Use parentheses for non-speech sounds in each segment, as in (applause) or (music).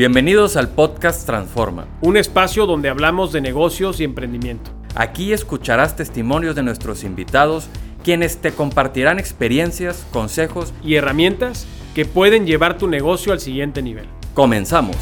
Bienvenidos al podcast Transforma. Un espacio donde hablamos de negocios y emprendimiento. Aquí escucharás testimonios de nuestros invitados, quienes te compartirán experiencias, consejos y herramientas que pueden llevar tu negocio al siguiente nivel. Comenzamos.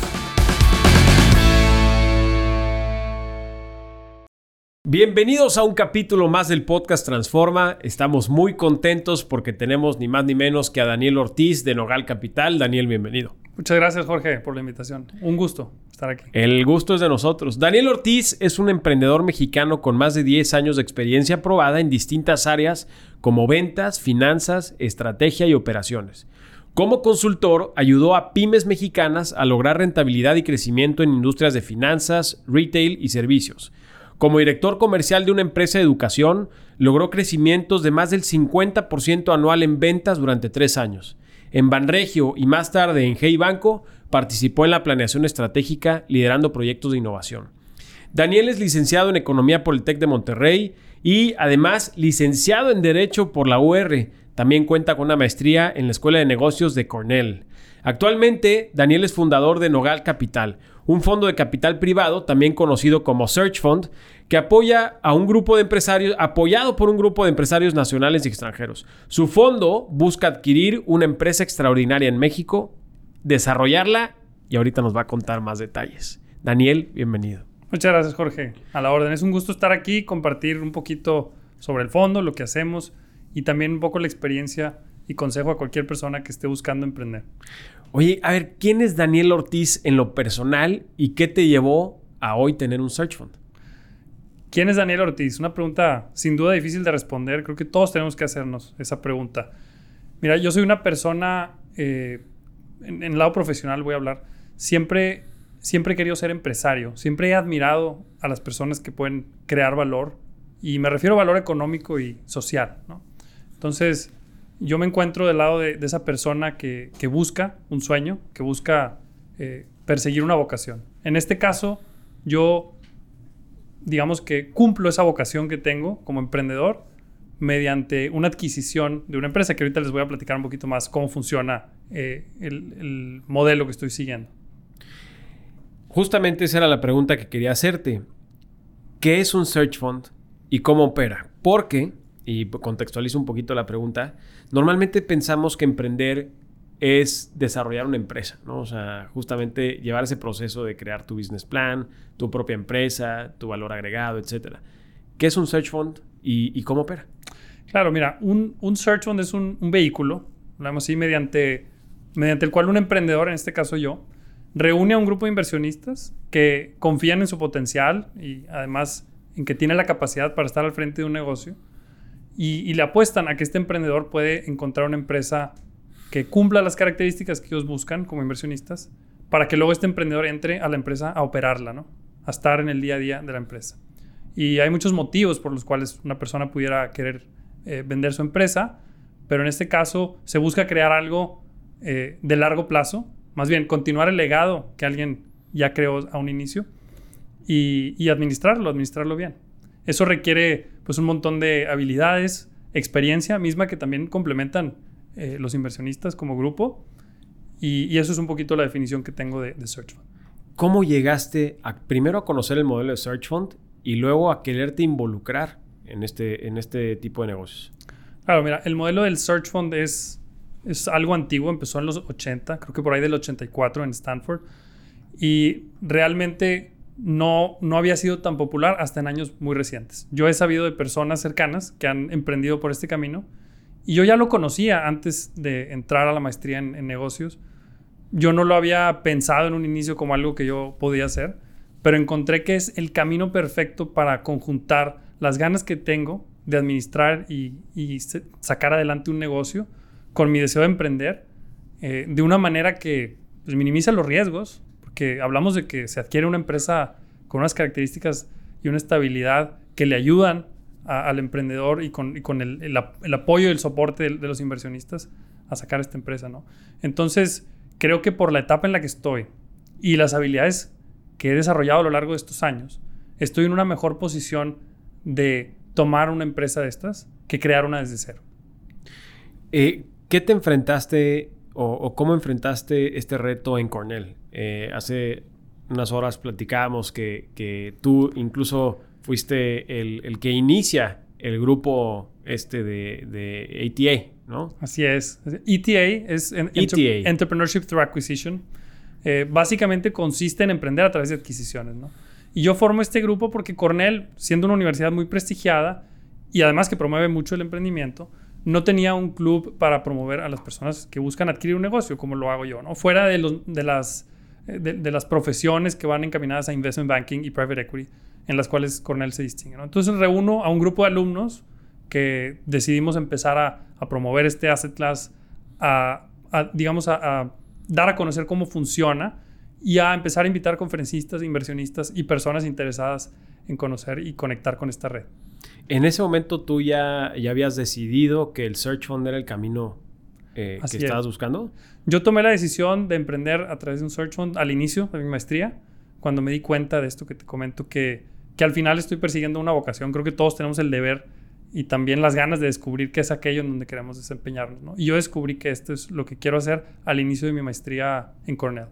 Bienvenidos a un capítulo más del podcast Transforma. Estamos muy contentos porque tenemos ni más ni menos que a Daniel Ortiz de Nogal Capital. Daniel, bienvenido. Muchas gracias Jorge por la invitación. Un gusto estar aquí. El gusto es de nosotros. Daniel Ortiz es un emprendedor mexicano con más de 10 años de experiencia probada en distintas áreas como ventas, finanzas, estrategia y operaciones. Como consultor, ayudó a pymes mexicanas a lograr rentabilidad y crecimiento en industrias de finanzas, retail y servicios. Como director comercial de una empresa de educación, logró crecimientos de más del 50% anual en ventas durante tres años. En Banregio y más tarde en Hey Banco, participó en la planeación estratégica liderando proyectos de innovación. Daniel es licenciado en Economía por el TEC de Monterrey y además licenciado en Derecho por la UR. También cuenta con una maestría en la Escuela de Negocios de Cornell. Actualmente, Daniel es fundador de Nogal Capital, un fondo de capital privado, también conocido como Search Fund, que apoya a un grupo de empresarios, apoyado por un grupo de empresarios nacionales y extranjeros. Su fondo busca adquirir una empresa extraordinaria en México, desarrollarla y ahorita nos va a contar más detalles. Daniel, bienvenido. Muchas gracias, Jorge. A la orden. Es un gusto estar aquí, compartir un poquito sobre el fondo, lo que hacemos y también un poco la experiencia y consejo a cualquier persona que esté buscando emprender. Oye, a ver, ¿quién es Daniel Ortiz en lo personal y qué te llevó a hoy tener un search fund? ¿Quién es Daniel Ortiz? Una pregunta sin duda difícil de responder. Creo que todos tenemos que hacernos esa pregunta. Mira, yo soy una persona, eh, en, el lado profesional voy a hablar, siempre, siempre he querido ser empresario. Siempre he admirado a las personas que pueden crear valor. Y me refiero a valor económico y social. Entonces, yo me encuentro del lado de, esa persona que, busca un sueño, que busca eh, perseguir una vocación. En este caso, yo, digamos que cumplo esa vocación que tengo como emprendedor mediante una adquisición de una empresa, que ahorita les voy a platicar un poquito más cómo funciona eh, el, el modelo que estoy siguiendo. Justamente esa era la pregunta que quería hacerte. ¿Qué es un search fund y cómo opera? Porque y contextualizo un poquito la pregunta, normalmente pensamos que emprender es desarrollar una empresa, ¿no? O sea, justamente llevar ese proceso de crear tu business plan, tu propia empresa, tu valor agregado, etcétera. ¿Qué es un search fund y, cómo opera? Claro, mira, un, search fund es un, vehículo, hablamos así, mediante, mediante el cual un emprendedor, en este caso yo, reúne a un grupo de inversionistas que confían en su potencial y además en que tiene la capacidad para estar al frente de un negocio y, le apuestan a que este emprendedor puede encontrar una empresa que cumpla las características que ellos buscan como inversionistas para que luego este emprendedor entre a la empresa a operarla, ¿no? A estar en el día a día de la empresa. Y hay muchos motivos por los cuales una persona pudiera querer eh, vender su empresa, pero en este caso se busca crear algo eh, de largo plazo, más bien continuar el legado que alguien ya creó a un inicio y, y administrarlo, administrarlo bien. Eso requiere pues un montón de habilidades, experiencia misma que también complementan eh, los inversionistas como grupo. Y, eso es un poquito la definición que tengo de, Search Fund. ¿Cómo llegaste a, primero a conocer el modelo de Search Fund y luego a quererte involucrar en este, en este tipo de negocios? Claro, mira, el modelo del Search Fund es, es algo antiguo, empezó en los 80, creo que por ahí del 84 en Stanford. Y realmente no, no había sido tan popular hasta en años muy recientes. Yo he sabido de personas cercanas que han emprendido por este camino y yo ya lo conocía antes de entrar a la maestría en, negocios. Yo no lo había pensado en un inicio como algo que yo podía hacer, pero encontré que es el camino perfecto para conjuntar las ganas que tengo de administrar y, sacar adelante un negocio con mi deseo de emprender eh, de una manera que pues, minimiza los riesgos, que hablamos de que se adquiere una empresa con unas características y una estabilidad que le ayudan al emprendedor y con, el, apoyo y el soporte de, los inversionistas a sacar esta empresa, ¿no? Entonces, creo que por la etapa en la que estoy y las habilidades que he desarrollado a lo largo de estos años, estoy en una mejor posición de tomar una empresa de estas que crear una desde cero. Eh, ¿Qué te enfrentaste o, cómo enfrentaste este reto en Cornell? eh, hace unas horas platicábamos que, que tú incluso fuiste el, el, que inicia el grupo este de, de ATA, ¿no? Así es. ETA es ETA. Entrepreneurship Through Acquisition. Eh, básicamente consiste en emprender a través de adquisiciones, ¿no? Y yo formo este grupo porque Cornell, siendo una universidad muy prestigiada y además que promueve mucho el emprendimiento, no tenía un club para promover a las personas que buscan adquirir un negocio, como lo hago yo, ¿no? Fuera de, los, de, las, eh, de, las profesiones que van encaminadas a investment banking y private equity, en las cuales Cornell se distingue, ¿no? Entonces reúno a un grupo de alumnos que decidimos empezar a, a promover este asset class, a, digamos, a dar a conocer cómo funciona y a empezar a invitar conferencistas, inversionistas y personas interesadas en conocer y conectar con esta red. En ese momento tú ya, ya habías decidido que el Search Fund era el camino eh, que estabas buscando. Yo tomé la decisión de emprender a través de un Search Fund al inicio de mi maestría, cuando me di cuenta de esto que te comento, que, que al final estoy persiguiendo una vocación. Creo que todos tenemos el deber y también las ganas de descubrir qué es aquello en donde queremos desempeñarnos. ¿no? Y yo descubrí que esto es lo que quiero hacer al inicio de mi maestría en Cornell.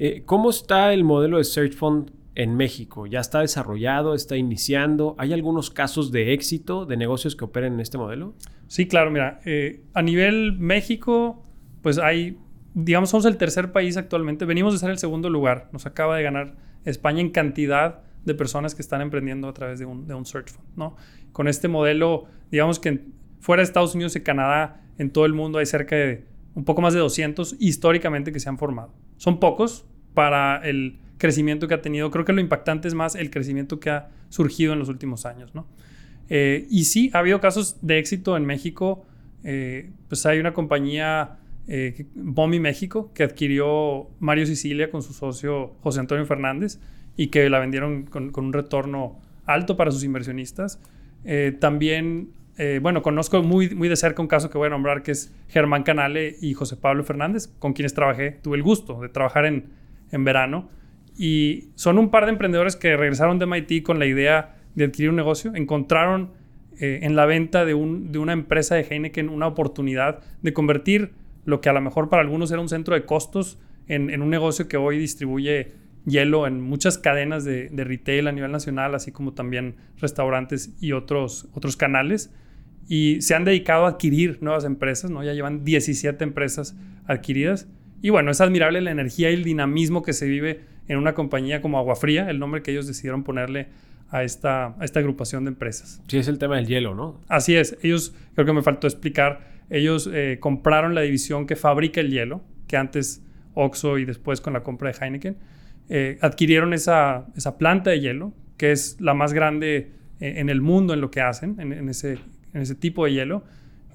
Eh, ¿Cómo está el modelo de Search Fund en México? ¿Ya está desarrollado? ¿Está iniciando? ¿Hay algunos casos de éxito de negocios que operen en este modelo? Sí, claro. Mira, eh, a nivel México, pues hay, digamos, somos el tercer país actualmente. Venimos de ser el segundo lugar. Nos acaba de ganar España en cantidad de personas que están emprendiendo a través de un, de un Search Fund, ¿no? Con este modelo, digamos que fuera de Estados Unidos y Canadá, en todo el mundo hay cerca de un poco más de 200 históricamente que se han formado. Son pocos para el crecimiento que ha tenido. Creo que lo impactante es más el crecimiento que ha surgido en los últimos años, ¿no? Eh, y sí, ha habido casos de éxito en México. Eh, pues hay una compañía, eh, Bomi México, que adquirió Mario Sicilia con su socio José Antonio Fernández y que la vendieron con, un retorno alto para sus inversionistas. también eh, bueno, conozco muy, muy de cerca un caso que voy a nombrar que es Germán Canale y José Pablo Fernández, con quienes trabajé. Tuve el gusto de trabajar en, en verano. Y son un par de emprendedores que regresaron de MIT con la idea de adquirir un negocio. Encontraron eh, en la venta de, un, de una empresa de Heineken una oportunidad de convertir lo que a lo mejor para algunos era un centro de costos en, en un negocio que hoy distribuye hielo en muchas cadenas de, de, retail a nivel nacional, así como también restaurantes y otros, otros canales y se han dedicado a adquirir nuevas empresas, ¿no? Ya llevan 17 empresas adquiridas. Y bueno, es admirable la energía y el dinamismo que se vive en una compañía como Agua Fría, el nombre que ellos decidieron ponerle a esta, a esta agrupación de empresas. Sí, es el tema del hielo, ¿no? Así es. Ellos, creo que me faltó explicar, ellos eh, compraron la división que fabrica el hielo, que antes Oxo y después con la compra de Heineken, eh, adquirieron esa, esa planta de hielo, que es la más grande eh, en el mundo en lo que hacen, en, ese en ese tipo de hielo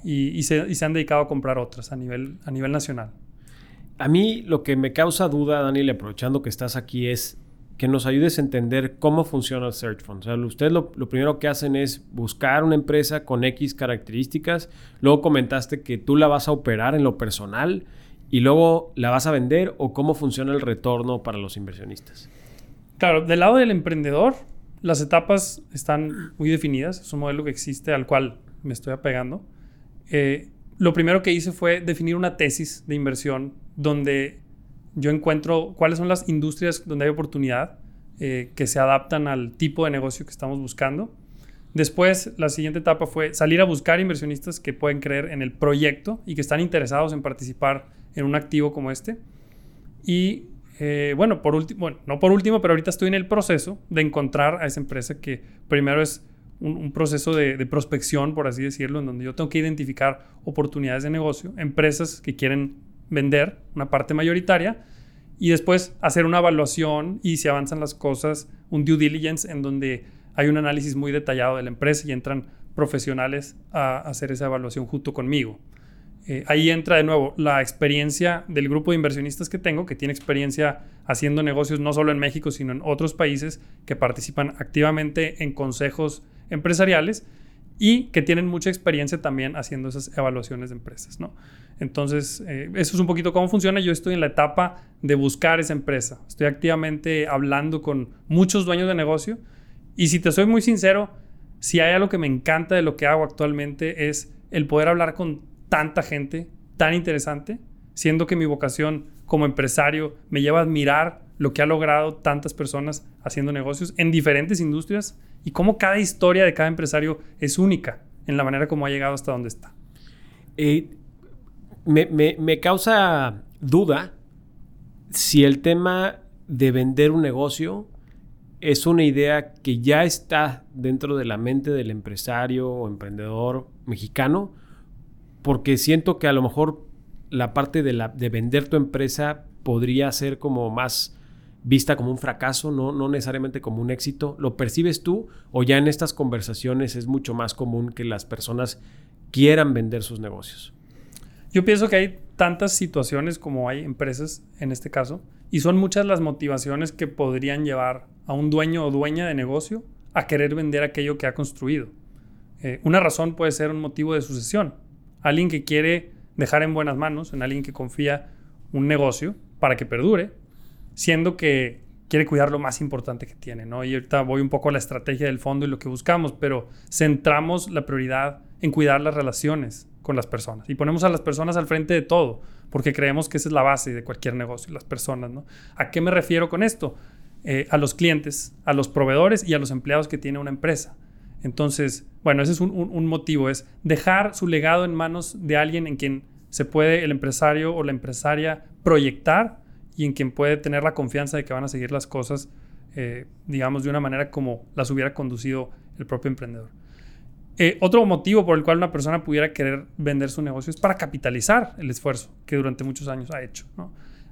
y, se, han dedicado a comprar otras a nivel, a nivel nacional. A mí lo que me causa duda, Daniel, aprovechando que estás aquí, es que nos ayudes a entender cómo funciona el Search Fund. O sea, ustedes lo, primero que hacen es buscar una empresa con X características, luego comentaste que tú la vas a operar en lo personal y luego la vas a vender o cómo funciona el retorno para los inversionistas. Claro, del lado del emprendedor, las etapas están muy definidas, es un modelo que existe al cual me estoy apegando. Eh, lo primero que hice fue definir una tesis de inversión donde yo encuentro cuáles son las industrias donde hay oportunidad eh, que se adaptan al tipo de negocio que estamos buscando. Después, la siguiente etapa fue salir a buscar inversionistas que pueden creer en el proyecto y que están interesados en participar en un activo como este. Y eh, bueno, por último, no por último, pero ahorita estoy en el proceso de encontrar a esa empresa que primero es un, proceso de, prospección, por así decirlo, en donde yo tengo que identificar oportunidades de negocio, empresas que quieren vender una parte mayoritaria y después hacer una evaluación y si avanzan las cosas, un due diligence en donde hay un análisis muy detallado de la empresa y entran profesionales a hacer esa evaluación junto conmigo. Eh, ahí entra de nuevo la experiencia del grupo de inversionistas que tengo, que tiene experiencia haciendo negocios no solo en México, sino en otros países, que participan activamente en consejos empresariales y que tienen mucha experiencia también haciendo esas evaluaciones de empresas. Entonces, eh, eso es un poquito cómo funciona. Yo estoy en la etapa de buscar esa empresa. Estoy activamente hablando con muchos dueños de negocio y si te soy muy sincero, si hay algo que me encanta de lo que hago actualmente es el poder hablar con tanta gente tan interesante siendo que mi vocación como empresario me lleva a admirar lo que ha logrado tantas personas haciendo negocios en diferentes industrias y cómo cada historia de cada empresario es única en la manera como ha llegado hasta donde está. Eh, me, causa duda si el tema de vender un negocio es una idea que ya está dentro de la mente del empresario o emprendedor mexicano, porque siento que a lo mejor la parte de, la, de vender tu empresa podría ser como más vista como un fracaso, no, necesariamente como un éxito. ¿Lo percibes tú o ya en estas conversaciones es mucho más común que las personas quieran vender sus negocios? Yo pienso que hay tantas situaciones como hay empresas en este caso y son muchas las motivaciones que podrían llevar a un dueño o dueña de negocio a querer vender aquello que ha construido. Eh, una razón puede ser un motivo de sucesión. Alguien que quiere dejar en buenas manos, en alguien que confía un negocio para que perdure, siendo que quiere cuidar lo más importante que tiene, ¿no? Y ahorita voy un poco a la estrategia del fondo y lo que buscamos, pero centramos la prioridad en cuidar las relaciones con las personas y ponemos a las personas al frente de todo, porque creemos que esa es la base de cualquier negocio, las personas. ¿A qué me refiero con esto? Eh, a los clientes, a los proveedores y a los empleados que tiene una empresa. Entonces, bueno, ese es un, motivo, es dejar su legado en manos de alguien en quien se puede el empresario o la empresaria proyectar y en quien puede tener la confianza de que van a seguir las cosas, eh, digamos, de una manera como las hubiera conducido el propio emprendedor. Eh, otro motivo por el cual una persona pudiera querer vender su negocio es para capitalizar el esfuerzo que durante muchos años ha hecho.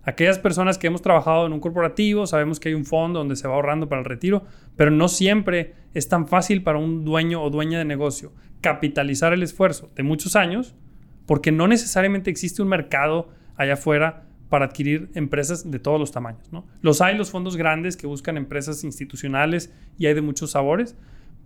Aquellas personas que hemos trabajado en un corporativo, sabemos que hay un fondo donde se va ahorrando para el retiro, pero no siempre es tan fácil para un dueño o dueña de negocio capitalizar el esfuerzo de muchos años, porque no necesariamente existe un mercado allá afuera para adquirir empresas de todos los tamaños. ¿no? Los hay los fondos grandes que buscan empresas institucionales y hay de muchos sabores,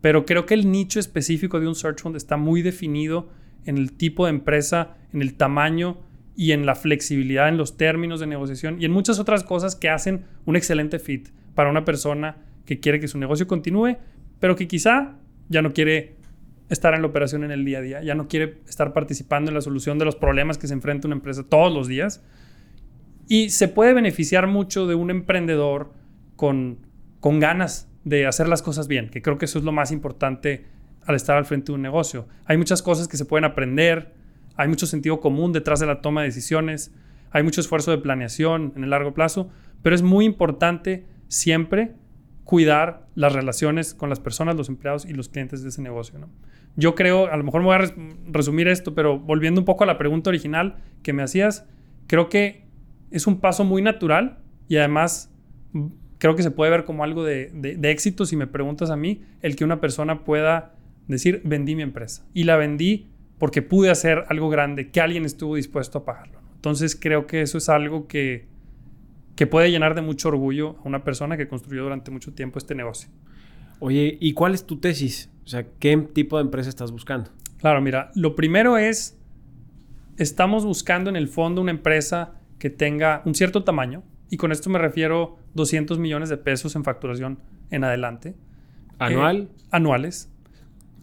pero creo que el nicho específico de un search fund está muy definido en el tipo de empresa, en el tamaño y en la flexibilidad en los términos de negociación y en muchas otras cosas que hacen un excelente fit para una persona que quiere que su negocio continúe, pero que quizá ya no quiere estar en la operación en el día a día, ya no quiere estar participando en la solución de los problemas que se enfrenta una empresa todos los días, y se puede beneficiar mucho de un emprendedor con, con ganas de hacer las cosas bien, que creo que eso es lo más importante al estar al frente de un negocio. Hay muchas cosas que se pueden aprender, hay mucho sentido común detrás de la toma de decisiones, hay mucho esfuerzo de planeación en el largo plazo, pero es muy importante siempre cuidar las relaciones con las personas, los empleados y los clientes de ese negocio. Yo creo, a lo mejor me voy a resumir esto, pero volviendo un poco a la pregunta original que me hacías, creo que es un paso muy natural y además mm, creo que se puede ver como algo de, éxito, si me preguntas a mí, el que una persona pueda decir, vendí mi empresa. Y la vendí porque pude hacer algo grande, que alguien estuvo dispuesto a pagarlo. Entonces creo que eso es algo que, que puede llenar de mucho orgullo a una persona que construyó durante mucho tiempo este negocio. Oye, ¿y cuál es tu tesis? O sea, ¿qué tipo de empresa estás buscando? Claro, mira, lo primero es, estamos buscando en el fondo una empresa que tenga un cierto tamaño, y con esto me refiero 200 millones de pesos en facturación en adelante. ¿Anual? Eh, anuales.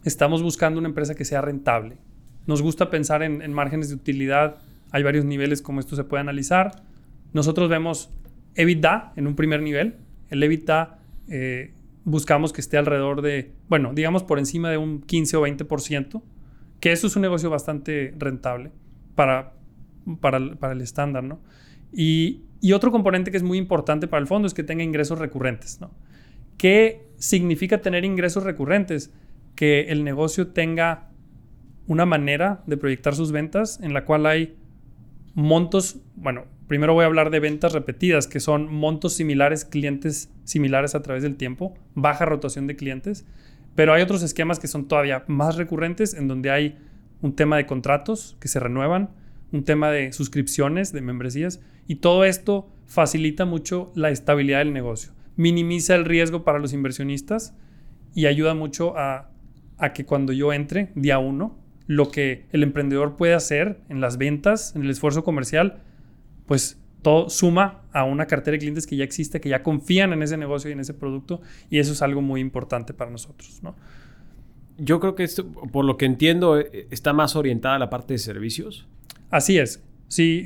Estamos buscando una empresa que sea rentable. Nos gusta pensar en, márgenes de utilidad. Hay varios niveles como esto se puede analizar. Nosotros vemos EBITDA en un primer nivel. El EBITDA eh, buscamos que esté alrededor de, bueno, digamos por encima de un 15 o 20%, que eso es un negocio bastante rentable para, para, el estándar, ¿no? Y, otro componente que es muy importante para el fondo es que tenga ingresos recurrentes, ¿no? ¿Qué significa tener ingresos recurrentes? Que el negocio tenga una manera de proyectar sus ventas en la cual hay montos, bueno, primero voy a hablar de ventas repetidas, que son montos similares, clientes similares a través del tiempo, baja rotación de clientes, pero hay otros esquemas que son todavía más recurrentes en donde hay un tema de contratos que se renuevan, un tema de suscripciones, de membresías, y todo esto facilita mucho la estabilidad del negocio, minimiza el riesgo para los inversionistas y ayuda mucho a, que cuando yo entre día uno, lo que el emprendedor puede hacer en las ventas, en el esfuerzo comercial, pues todo suma a una cartera de clientes que ya existe, que ya confían en ese negocio y en ese producto, y eso es algo muy importante para nosotros, ¿no? Yo creo que esto, por lo que entiendo, eh, está más orientada a la parte de servicios. Así es. Si,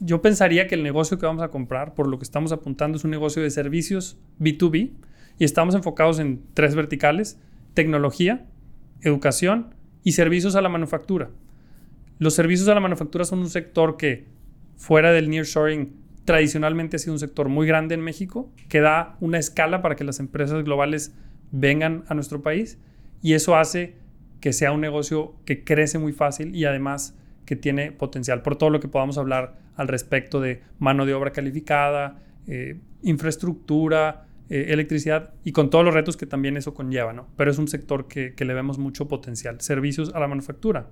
yo pensaría que el negocio que vamos a comprar, por lo que estamos apuntando, es un negocio de servicios B2B y estamos enfocados en tres verticales, tecnología, educación y servicios a la manufactura. Los servicios a la manufactura son un sector que fuera del nearshoring tradicionalmente ha sido un sector muy grande en México, que da una escala para que las empresas globales vengan a nuestro país y eso hace que sea un negocio que crece muy fácil y además que tiene potencial por todo lo que podamos hablar al respecto de mano de obra calificada, eh, infraestructura, eh, electricidad y con todos los retos que también eso conlleva, ¿no? Pero es un sector que, le vemos mucho potencial, servicios a la manufactura.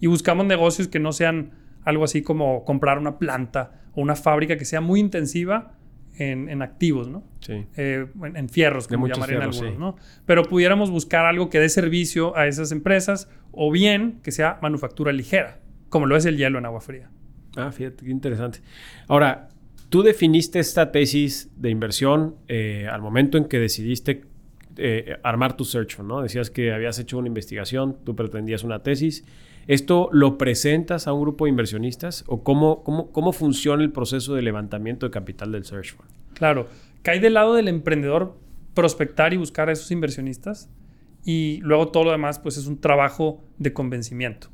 Y buscamos negocios que no sean algo así como comprar una planta o una fábrica que sea muy intensiva en, activos, ¿no? Sí. Eh, en, fierros, como llamarían algunos, ¿no? Pero pudiéramos buscar algo que dé servicio a esas empresas o bien que sea manufactura ligera, como lo es el hielo en agua fría. Ah, fíjate, qué interesante. Ahora, tú definiste esta tesis de inversión eh, al momento en que decidiste eh, armar tu search ¿no? Decías que habías hecho una investigación, tú pretendías una tesis. ¿Esto lo presentas a un grupo de inversionistas o cómo, cómo, cómo funciona el proceso de levantamiento de capital del search fund? Claro, cae del lado del emprendedor prospectar y buscar a esos inversionistas y luego todo lo demás pues es un trabajo de convencimiento.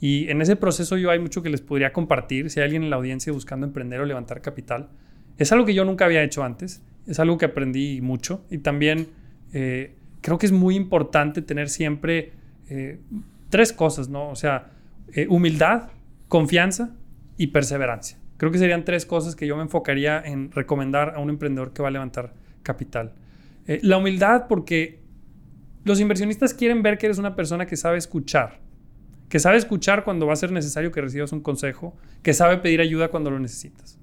Y en ese proceso yo hay mucho que les podría compartir si hay alguien en la audiencia buscando emprender o levantar capital. Es algo que yo nunca había hecho antes, es algo que aprendí mucho y también eh, creo que es muy importante tener siempre eh, tres cosas, ¿no? O sea, eh, humildad, confianza y perseverancia. Creo que serían tres cosas que yo me enfocaría en recomendar a un emprendedor que va a levantar capital. la humildad porque los inversionistas quieren ver que eres una persona que sabe escuchar, que sabe escuchar cuando va a ser necesario que recibas un consejo, que sabe pedir ayuda cuando lo necesitas.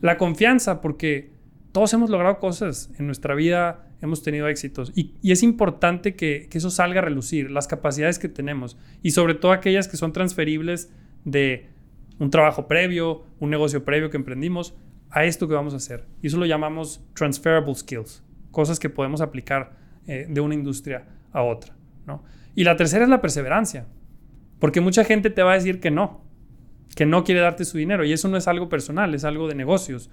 La confianza porque todos hemos logrado cosas en nuestra vida, hemos tenido éxitos y, es importante que, eso salga a relucir, las capacidades que tenemos y sobre todo aquellas que son transferibles de un trabajo previo, un negocio previo que emprendimos, a esto que vamos a hacer. Y eso lo llamamos transferable skills, cosas que podemos aplicar eh, de una industria a otra. Y la tercera es la perseverancia, porque mucha gente te va a decir que no, que no quiere darte su dinero y eso no es algo personal, es algo de negocios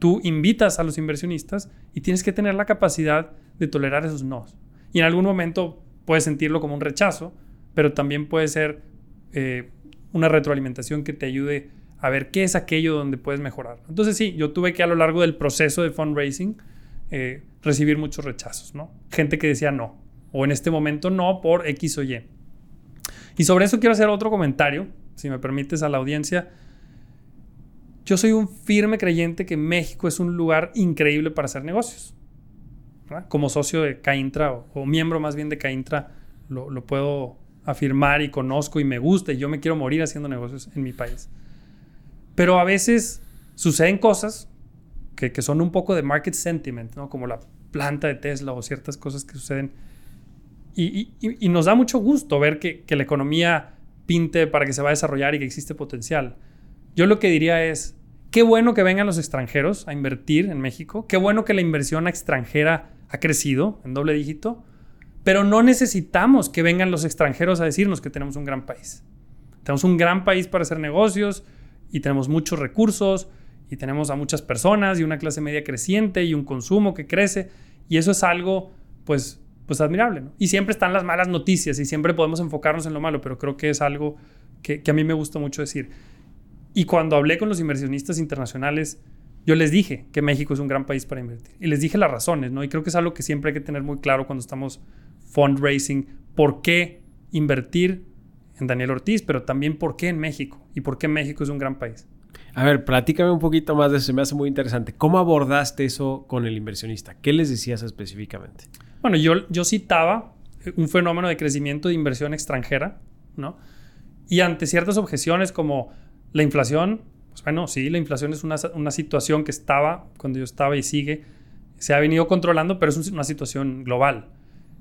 tú invitas a los inversionistas y tienes que tener la capacidad de tolerar esos no. Y en algún momento puedes sentirlo como un rechazo, pero también puede ser eh, una retroalimentación que te ayude a ver qué es aquello donde puedes mejorar. Entonces sí, yo tuve que a lo largo del proceso de fundraising eh, recibir muchos rechazos, ¿no? Gente que decía no, o en este momento no por X o Y. Y sobre eso quiero hacer otro comentario, si me permites a la audiencia. Yo soy un firme creyente que México es un lugar increíble para hacer negocios. Como socio de Caintra o, miembro más bien de Caintra, lo, lo, puedo afirmar y conozco y me gusta y yo me quiero morir haciendo negocios en mi país. Pero a veces suceden cosas que, que son un poco de market sentiment, ¿no? como la planta de Tesla o ciertas cosas que suceden. Y, nos da mucho gusto ver que, que la economía pinte para que se va a desarrollar y que existe potencial. Yo lo que diría es, qué bueno que vengan los extranjeros a invertir en México, qué bueno que la inversión extranjera ha crecido en doble dígito, pero no necesitamos que vengan los extranjeros a decirnos que tenemos un gran país. Tenemos un gran país para hacer negocios y tenemos muchos recursos y tenemos a muchas personas y una clase media creciente y un consumo que crece y eso es algo pues pues admirable. Y siempre están las malas noticias y siempre podemos enfocarnos en lo malo, pero creo que es algo que, que a mí me gusta mucho decir. Y cuando hablé con los inversionistas internacionales, yo les dije que México es un gran país para invertir. Y les dije las razones, ¿no? Y creo que es algo que siempre hay que tener muy claro cuando estamos fundraising. ¿Por qué invertir en Daniel Ortiz? Pero también por qué en México. Y por qué México es un gran país. A ver, platícame un poquito más de eso. Se me hace muy interesante. ¿Cómo abordaste eso con el inversionista? ¿Qué les decías específicamente? Bueno, yo, yo citaba un fenómeno de crecimiento de inversión extranjera, ¿no? Y ante ciertas objeciones como la inflación, pues bueno, sí, la inflación es una, una, situación que estaba cuando yo estaba y sigue, se ha venido controlando, pero es una situación global.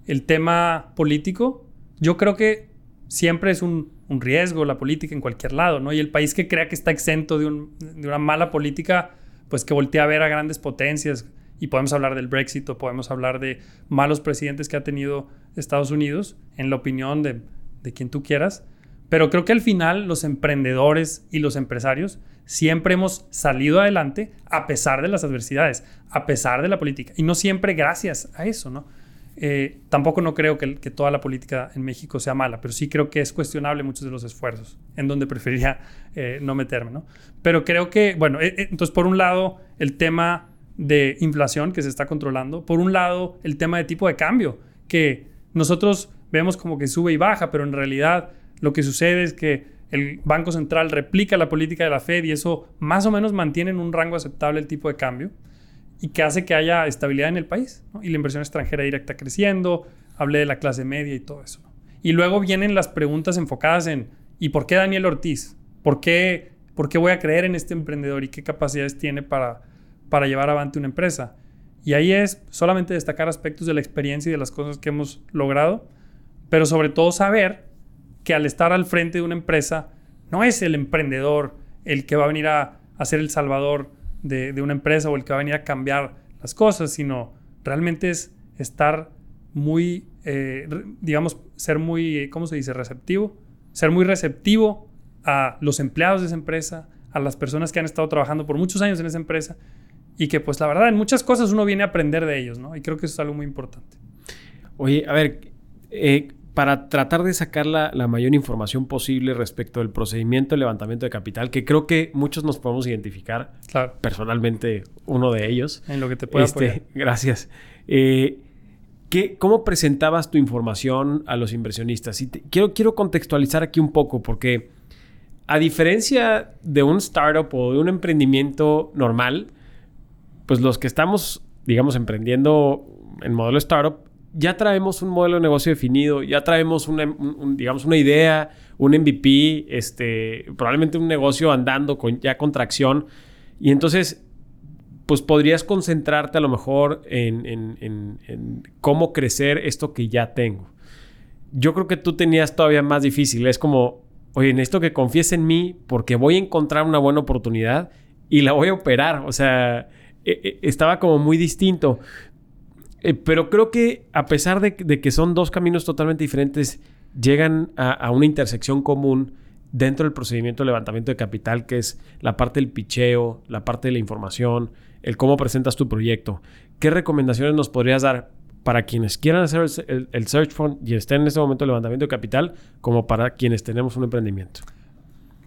El tema político, yo creo que siempre es un, riesgo la política en cualquier lado, ¿no? Y el país que crea que está exento de una mala política, pues que voltea a ver a grandes potencias, y podemos hablar del Brexit o podemos hablar de malos presidentes que ha tenido Estados Unidos, en la opinión de, de quien tú quieras, Pero creo que al final los emprendedores y los empresarios siempre hemos salido adelante a pesar de las adversidades, a pesar de la política. Y no siempre gracias a eso, ¿no? Eh, tampoco no creo que, toda la política en México sea mala, pero sí creo que es cuestionable muchos de los esfuerzos, en donde preferiría eh, no meterme, ¿no? Pero creo que, bueno, eh, entonces por un lado el tema de inflación que se está controlando, por un lado el tema de tipo de cambio, que nosotros vemos como que sube y baja, pero en realidad lo que sucede es que el Banco Central replica la política de la Fed y eso más o menos mantiene en un rango aceptable el tipo de cambio y que hace que haya estabilidad en el país. Y la inversión extranjera directa creciendo, hablé de la clase media y todo eso. Y luego vienen las preguntas enfocadas en, ¿y por qué Daniel Ortiz? ¿Por qué, por qué voy a creer en este emprendedor y qué capacidades tiene para, para llevar adelante una empresa? Y ahí es solamente destacar aspectos de la experiencia y de las cosas que hemos logrado, pero sobre todo saber que al estar al frente de una empresa, no es el emprendedor el que va a venir a, a ser el salvador de, una empresa o el que va a venir a cambiar las cosas, sino realmente es estar muy, eh, digamos, ser muy, ¿cómo se dice? Receptivo. Ser muy receptivo a los empleados de esa empresa, a las personas que han estado trabajando por muchos años en esa empresa y que pues la verdad en muchas cosas uno viene a aprender de ellos, ¿no? Y creo que eso es algo muy importante. Oye, a ver, eh, para tratar de sacar la, mayor información posible respecto del procedimiento de levantamiento de capital, que creo que muchos nos podemos identificar, personalmente uno de ellos. En lo que te pueda este, Gracias. Eh, ¿Cómo presentabas tu información a los inversionistas? Y quiero, quiero contextualizar aquí un poco porque a diferencia de un startup o de un emprendimiento normal, pues los que estamos, digamos, emprendiendo en modelo startup, ya traemos un modelo de negocio definido, ya traemos una, digamos, una idea, un MVP, este, probablemente un negocio andando con, ya con tracción. Y entonces, pues podrías concentrarte a lo mejor en, cómo crecer esto que ya tengo. Yo creo que tú tenías todavía más difícil. Es como, oye, necesito que confíes en mí porque voy a encontrar una buena oportunidad y la voy a operar. O sea, e, e, estaba como muy distinto. Eh, pero creo que a pesar de, que son dos caminos totalmente diferentes, llegan a, una intersección común dentro del procedimiento de levantamiento de capital, que es la parte del picheo, la parte de la información, el cómo presentas tu proyecto. ¿Qué recomendaciones nos podrías dar para quienes quieran hacer el, Search Fund y estén en este momento de levantamiento de capital, como para quienes tenemos un emprendimiento?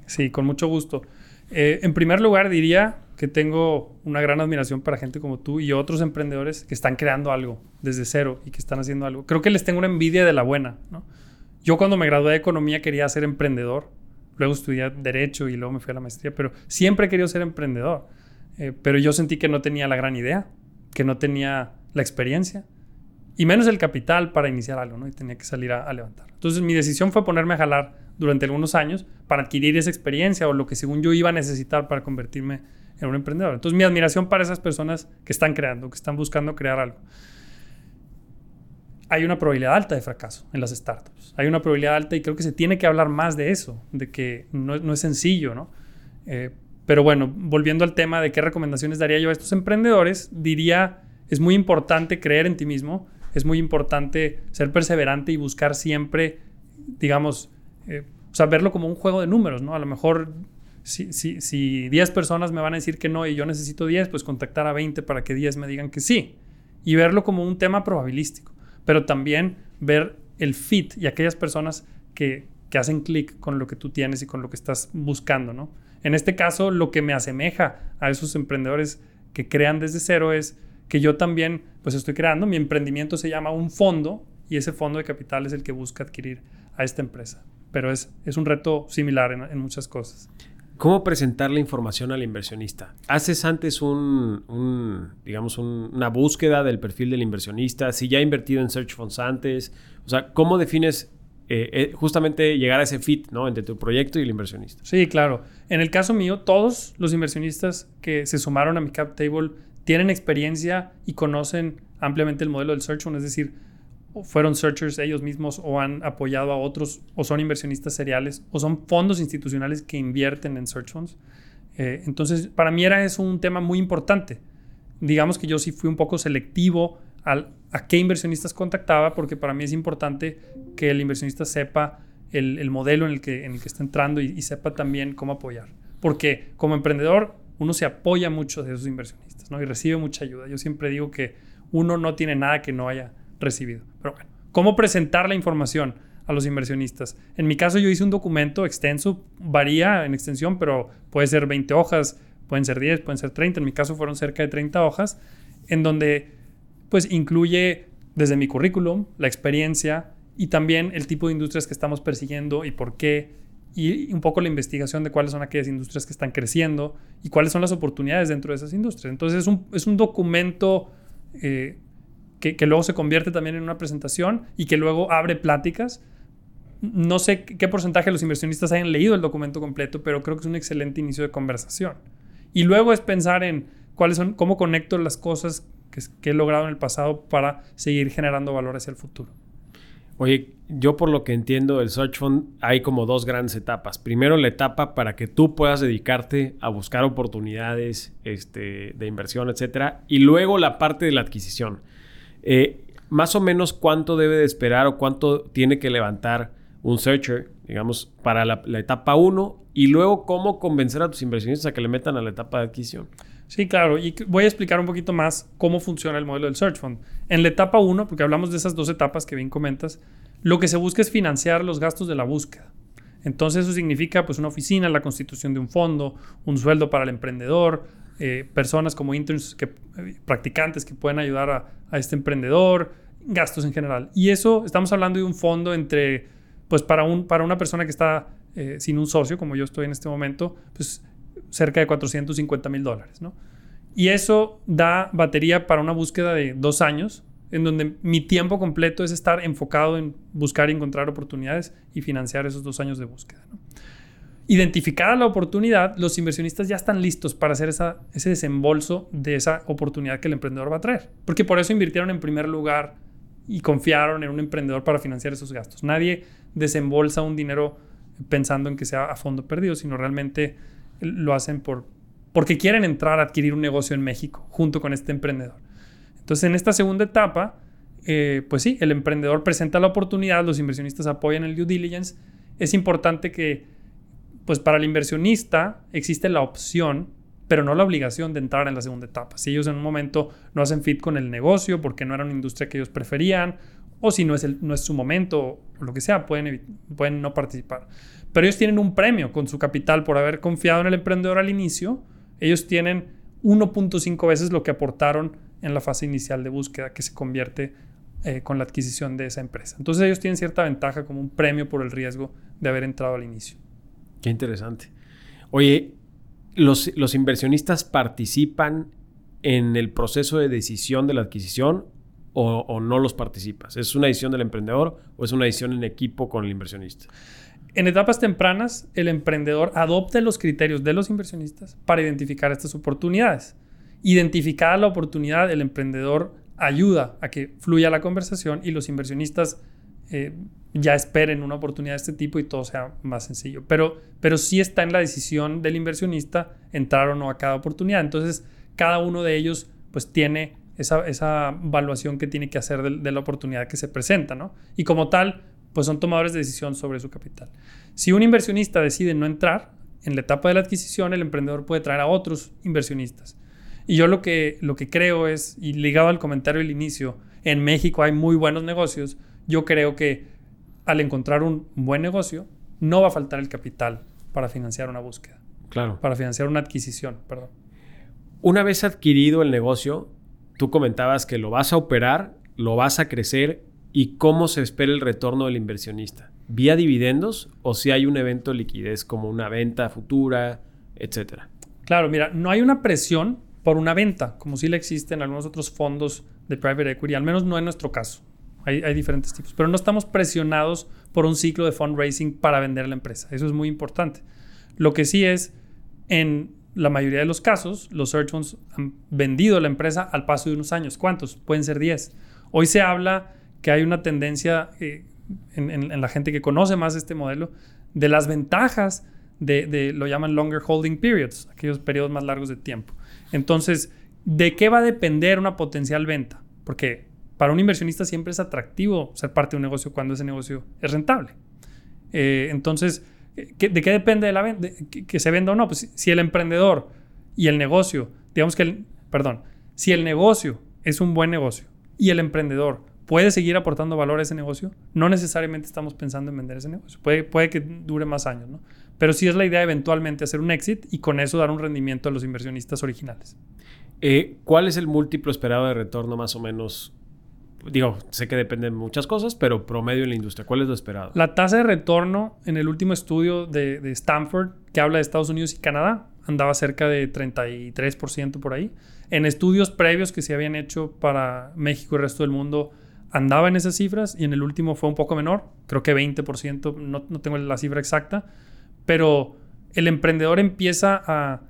Sí, con mucho gusto. Eh, en primer lugar, diría que tengo una gran admiración para gente como tú y otros emprendedores que están creando algo desde cero y que están haciendo algo. Creo que les tengo una envidia de la buena. Yo cuando me gradué de economía quería ser emprendedor. Luego estudié derecho y luego me fui a la maestría, pero siempre he querido ser emprendedor. Eh, pero yo sentí que no tenía la gran idea, que no tenía la experiencia y menos el capital para iniciar algo, ¿no? Y tenía que salir a, a levantar. Entonces mi decisión fue ponerme a jalar durante algunos años para adquirir esa experiencia o lo que según yo iba a necesitar para convertirme en un emprendedor. Entonces mi admiración para esas personas que están creando, que están buscando crear algo. Hay una probabilidad alta de fracaso en las startups. Hay una probabilidad alta y creo que se tiene que hablar más de eso, de que no, no es sencillo, ¿no? Eh, pero bueno, volviendo al tema de qué recomendaciones daría yo a estos emprendedores, diría, es muy importante creer en ti mismo, es muy importante ser perseverante y buscar siempre, digamos, eh, o sea, verlo como un juego de números, ¿no? A lo mejor si, si, si 10 personas me van a decir que no y yo necesito 10, pues contactar a 20 para que 10 me digan que sí. Y verlo como un tema probabilístico. Pero también ver el fit y aquellas personas que, que hacen clic con lo que tú tienes y con lo que estás buscando, ¿no? En este caso, lo que me asemeja a esos emprendedores que crean desde cero es que yo también, pues estoy creando, mi emprendimiento se llama un fondo y ese fondo de capital es el que busca adquirir a esta empresa pero es, es un reto similar en, muchas cosas. ¿Cómo presentar la información al inversionista? ¿Haces antes un, digamos, una búsqueda del perfil del inversionista? Si ya ha invertido en search funds antes, o sea, ¿cómo defines eh, eh, justamente llegar a ese fit ¿no? entre tu proyecto y el inversionista? Sí, claro. En el caso mío, todos los inversionistas que se sumaron a mi cap table tienen experiencia y conocen ampliamente el modelo del search fund, es decir, fueron searchers ellos mismos o han apoyado a otros o son inversionistas seriales o son fondos institucionales que invierten en search funds. Eh, entonces, para mí era eso un tema muy importante. Digamos que yo sí fui un poco selectivo al, a qué inversionistas contactaba porque para mí es importante que el inversionista sepa el, modelo en el, que, en el que está entrando y, y, sepa también cómo apoyar. Porque como emprendedor uno se apoya mucho de esos inversionistas ¿no? y recibe mucha ayuda. Yo siempre digo que uno no tiene nada que no haya recibido. Pero bueno, ¿cómo presentar la información a los inversionistas? En mi caso yo hice un documento extenso, varía en extensión, pero puede ser 20 hojas, pueden ser 10, pueden ser 30. En mi caso fueron cerca de 30 hojas, en donde pues incluye desde mi currículum, la experiencia y también el tipo de industrias que estamos persiguiendo y por qué, y un poco la investigación de cuáles son aquellas industrias que están creciendo y cuáles son las oportunidades dentro de esas industrias. Entonces es un, es un documento eh, que, luego se convierte también en una presentación y que luego abre pláticas. No sé qué porcentaje de los inversionistas hayan leído el documento completo, pero creo que es un excelente inicio de conversación. Y luego es pensar en cuáles son, cómo conecto las cosas que, he logrado en el pasado para seguir generando valor hacia el futuro. Oye, yo por lo que entiendo del Search Fund hay como dos grandes etapas. Primero la etapa para que tú puedas dedicarte a buscar oportunidades este, de inversión, etcétera, y luego la parte de la adquisición. Eh, más o menos cuánto debe de esperar o cuánto tiene que levantar un searcher, digamos, para la, etapa 1 y luego cómo convencer a tus inversionistas a que le metan a la etapa de adquisición. Sí, claro. Y voy a explicar un poquito más cómo funciona el modelo del Search Fund. En la etapa 1, porque hablamos de esas dos etapas que bien comentas, lo que se busca es financiar los gastos de la búsqueda. Entonces eso significa pues una oficina, la constitución de un fondo, un sueldo para el emprendedor, eh, personas como interns, que, eh, practicantes que pueden ayudar a, este emprendedor, gastos en general. Y eso estamos hablando de un fondo entre, pues para, un, para una persona que está eh, sin un socio, como yo estoy en este momento, pues cerca de 450 mil dólares, ¿no? Y eso da batería para una búsqueda de dos años, en donde mi tiempo completo es estar enfocado en buscar y encontrar oportunidades y financiar esos dos años de búsqueda. Identificada la oportunidad, los inversionistas ya están listos para hacer ese desembolso de esa oportunidad que el emprendedor va a traer. Porque por eso invirtieron en primer lugar y confiaron en un emprendedor para financiar esos gastos. Nadie desembolsa un dinero pensando en que sea a fondo perdido, sino realmente lo hacen por, porque quieren entrar a adquirir un negocio en México junto con este emprendedor. Entonces, en esta segunda etapa, eh, pues sí, el emprendedor presenta la oportunidad, los inversionistas apoyan el due diligence. Es importante que, pues para el inversionista existe la opción, pero no la obligación de entrar en la segunda etapa. Si ellos en un momento no hacen fit con el negocio porque no era una industria que ellos preferían, o si no es, no es su momento o lo que sea, pueden, pueden no participar. Pero ellos tienen un premio con su capital por haber confiado en el emprendedor al inicio. Ellos tienen 1.5 veces lo que aportaron en la fase inicial de búsqueda que se convierte eh, con la adquisición de esa empresa. Entonces ellos tienen cierta ventaja como un premio por el riesgo de haber entrado al inicio. Qué interesante. Oye, ¿los, los inversionistas participan en el proceso de decisión de la adquisición o, o, no los participas? ¿Es una decisión del emprendedor o es una decisión en equipo con el inversionista? En etapas tempranas, el emprendedor adopta los criterios de los inversionistas para identificar estas oportunidades. Identificada la oportunidad, el emprendedor ayuda a que fluya la conversación y los inversionistas eh, ya esperen una oportunidad de este tipo y todo sea más sencillo. Pero, pero sí está en la decisión del inversionista entrar o no a cada oportunidad. Entonces, cada uno de ellos pues tiene esa, esa evaluación que tiene que hacer de, de, la oportunidad que se presenta, ¿no? Y como tal, pues son tomadores de decisión sobre su capital. Si un inversionista decide no entrar, en la etapa de la adquisición el emprendedor puede traer a otros inversionistas. Y yo lo que, lo que creo es, y ligado al comentario del inicio, en México hay muy buenos negocios, yo creo que al encontrar un buen negocio, no va a faltar el capital para financiar una búsqueda. Claro. Para financiar una adquisición, perdón. Una vez adquirido el negocio, tú comentabas que lo vas a operar, lo vas a crecer y cómo se espera el retorno del inversionista. ¿Vía dividendos o si hay un evento de liquidez como una venta futura, etcétera? Claro, mira, no hay una presión por una venta, como sí la existe en algunos otros fondos de private equity, al menos no en nuestro caso. Hay, hay, diferentes tipos, pero no estamos presionados por un ciclo de fundraising para vender la empresa. Eso es muy importante. Lo que sí es, en la mayoría de los casos, los search funds han vendido la empresa al paso de unos años. ¿Cuántos? Pueden ser 10. Hoy se habla que hay una tendencia eh, en, la gente que conoce más este modelo de las ventajas de, de, lo llaman longer holding periods, aquellos periodos más largos de tiempo. Entonces, ¿de qué va a depender una potencial venta? Porque para un inversionista siempre es atractivo ser parte de un negocio cuando ese negocio es rentable. Eh, entonces, ¿de qué depende de la? Que, se venda o no. Pues si el emprendedor y el negocio, digamos que el, perdón, si el negocio es un buen negocio y el emprendedor puede seguir aportando valor a ese negocio, no necesariamente estamos pensando en vender ese negocio. Puede, puede que dure más años, ¿no? Pero sí es la idea eventualmente hacer un exit y con eso dar un rendimiento a los inversionistas originales. Eh, ¿Cuál es el múltiplo esperado de retorno más o menos? Digo, sé que depende de muchas cosas, pero promedio en la industria, ¿cuál es lo esperado? La tasa de retorno en el último estudio de, de Stanford, que habla de Estados Unidos y Canadá, andaba cerca de 33% por ahí. En estudios previos que se habían hecho para México y el resto del mundo, andaba en esas cifras y en el último fue un poco menor, creo que 20%, no, no tengo la cifra exacta, pero el emprendedor empieza a,